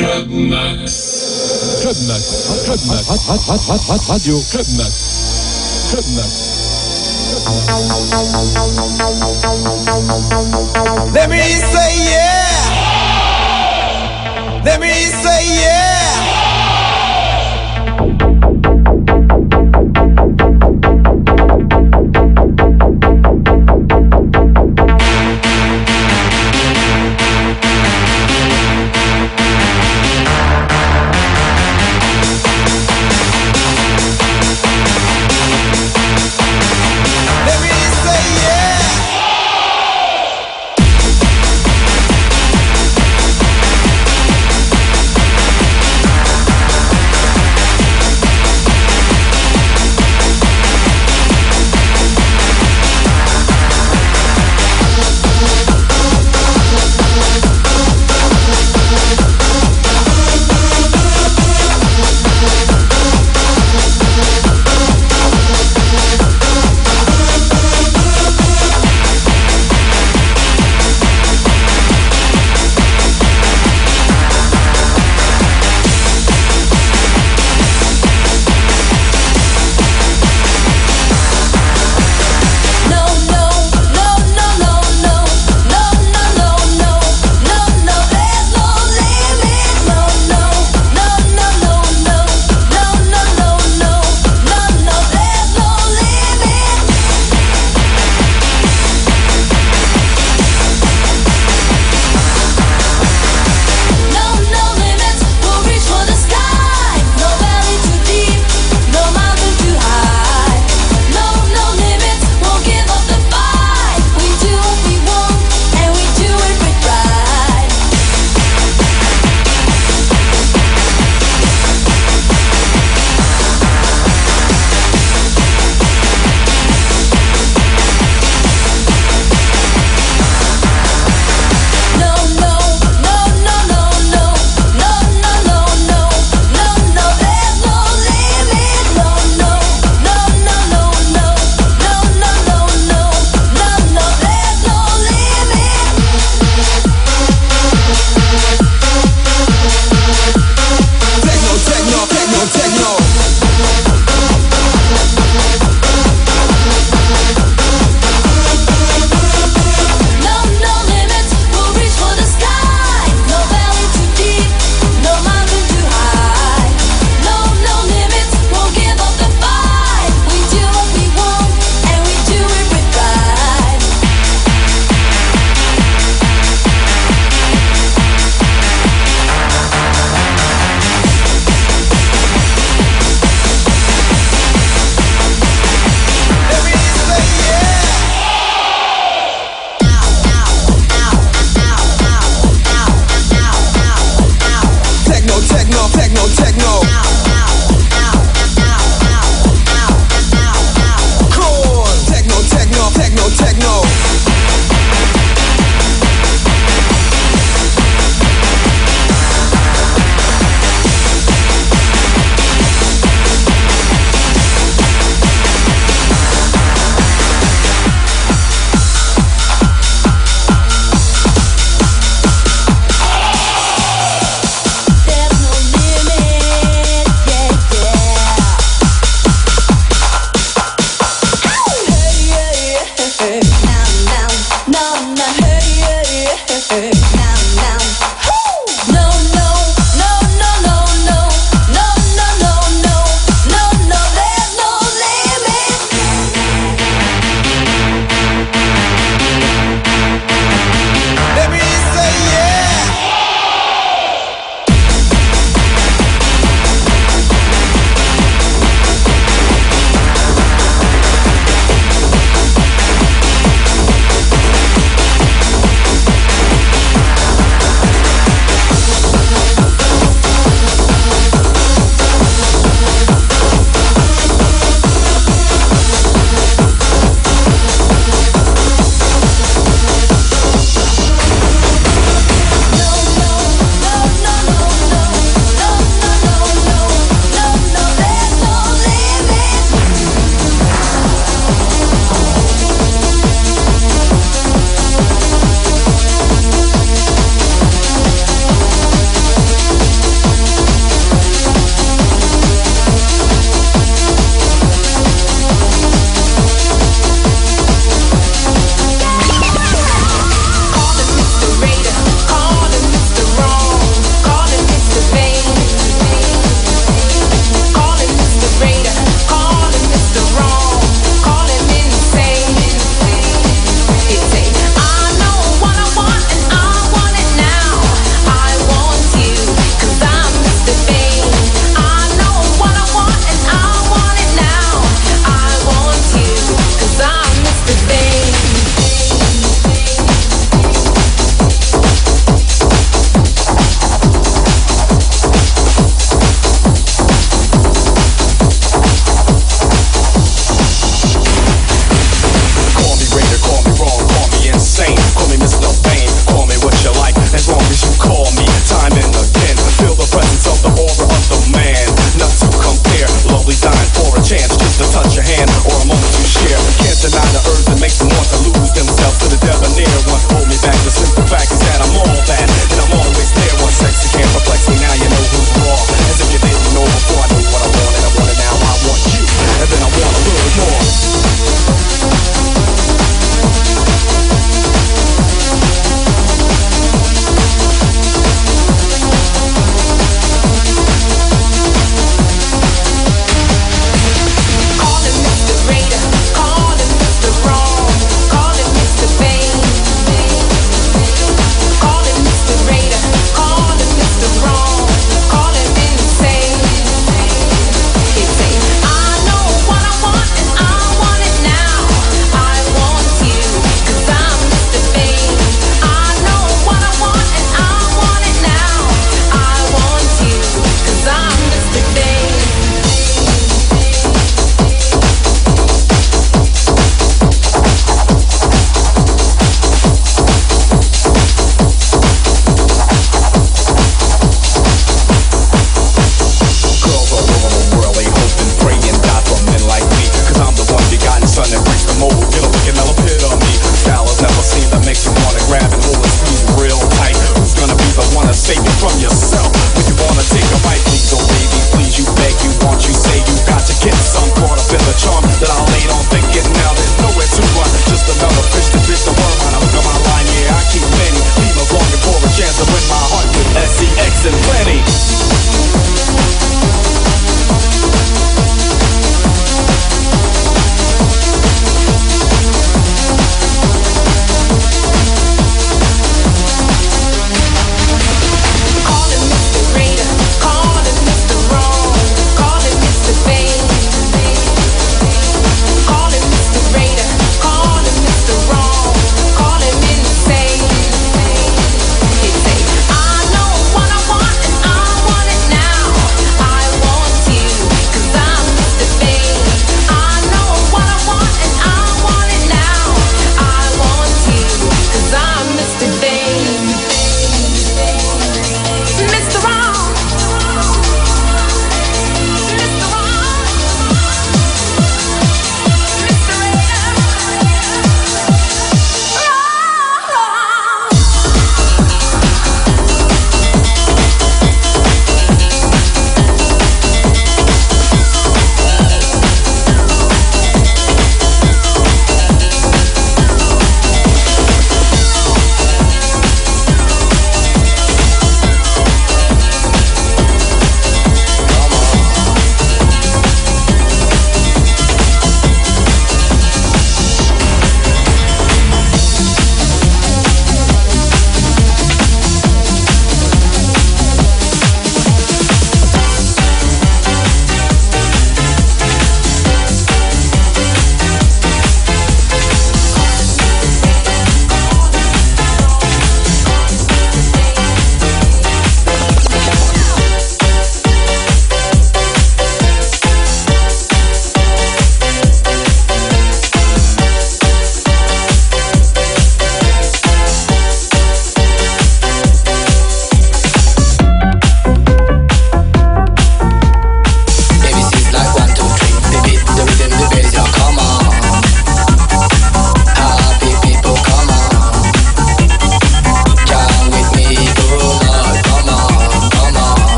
Club Max. Club Max. Club Max. Radio. Club Max. Club Max. Let me say yeah. Let me say yeah.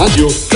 Radio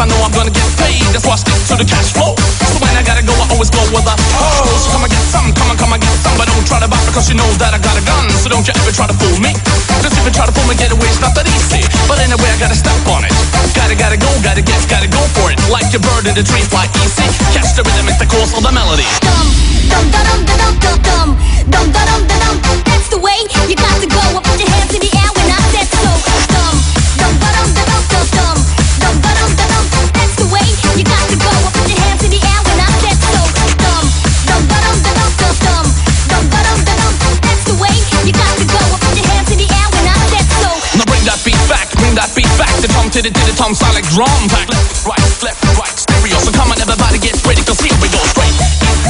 I know I'm gonna get paid. That's why I stick to the cash flow. So when I gotta go, I always go with a hoe. So come and get some, come on, come and get some. But don't try to buy because you know that I got a gun. So don't you ever try to fool me. Cause if you try to fool me, get away, it's not that easy. But anyway, I gotta step on it. Gotta, gotta go, gotta get, gotta go for it. Like a bird in the tree, fly easy. Catch the rhythm, it's the course of the melody. dum dum da dum da dum dum dum dum dum dum. That's the way you got to tom sound drum pack. Left, right, left, right, stereo. So come on, everybody get ready, cause here we go straight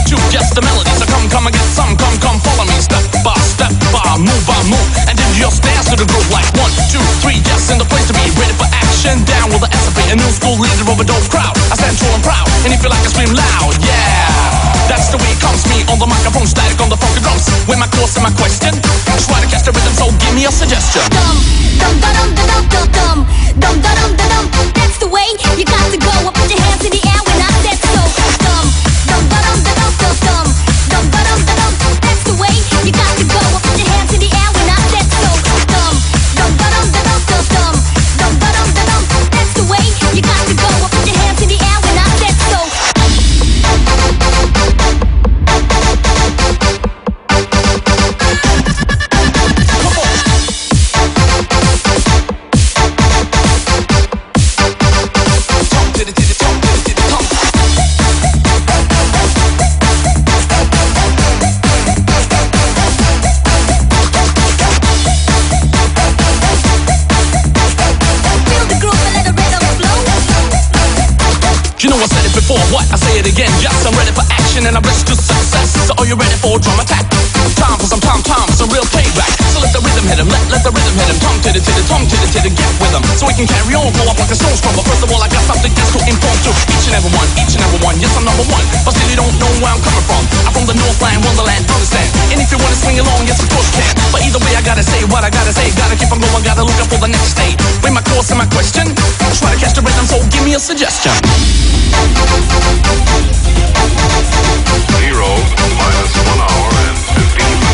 to just the melody. So come, come and get some, come, come, follow me. Step by step by, move by move. And then just dance to the groove like one, two, three. Yes, in the place to be ready for action. Down with the SFA, a new school leader of a dope crowd. I stand tall and proud, and if you like, I scream loud, yeah. That's the way it comes, me on the microphone, static on the funky drums. With my course and my question, try to catch the rhythm, so give me a suggestion. dum dum dum dum dum dum dum again, yes, I'm ready for action and I'm ready to success. So are you ready for a drum attack? Hit him, let, let the rhythm hit him. Tom to the to tom to the to get with him. So we can carry on, blow up like a snowstorm. But first of all, I got something just to inform to each and every one, each and every one. Yes, I'm number one, but still you don't know where I'm coming from. I'm from the Northland, Wonderland, understand? And if you wanna swing along, yes, of course you can. But either way, I gotta say what I gotta say. Gotta keep on going, gotta look up for the next state. Bring my course and my question. Try to catch the rhythm, so give me a suggestion. Zero minus one hour and 15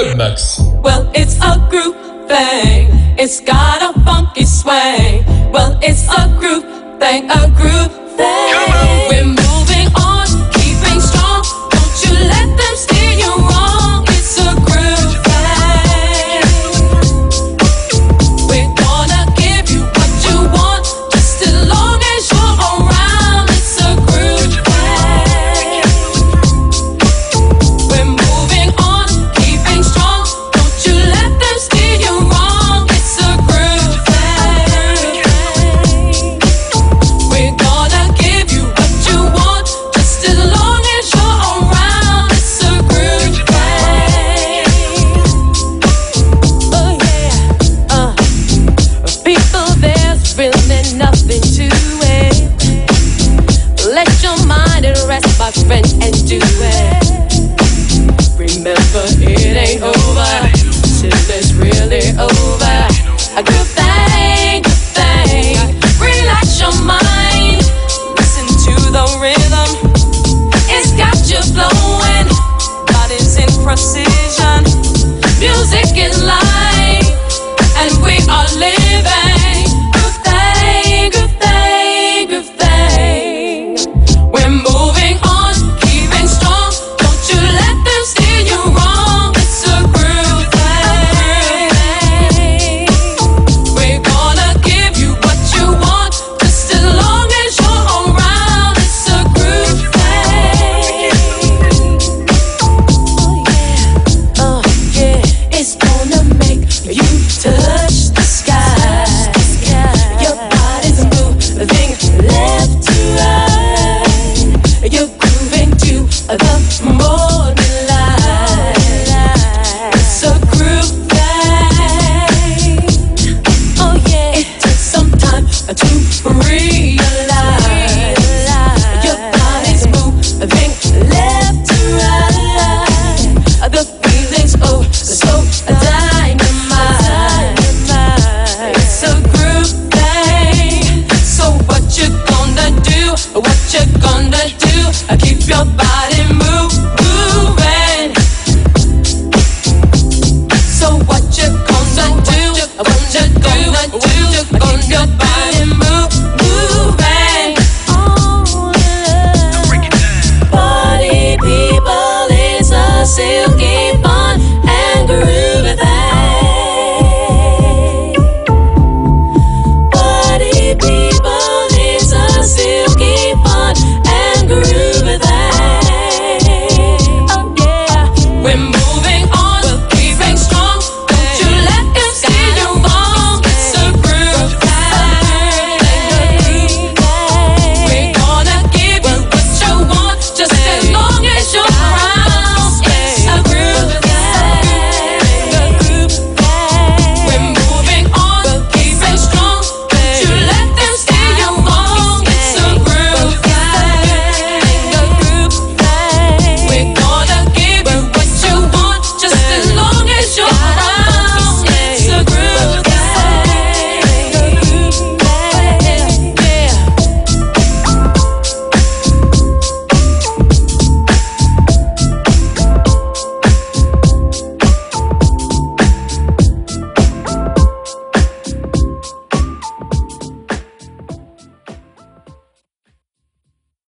Club Max. Well, it's a group thing. It's got a funky swing. Well, it's a group thing, a group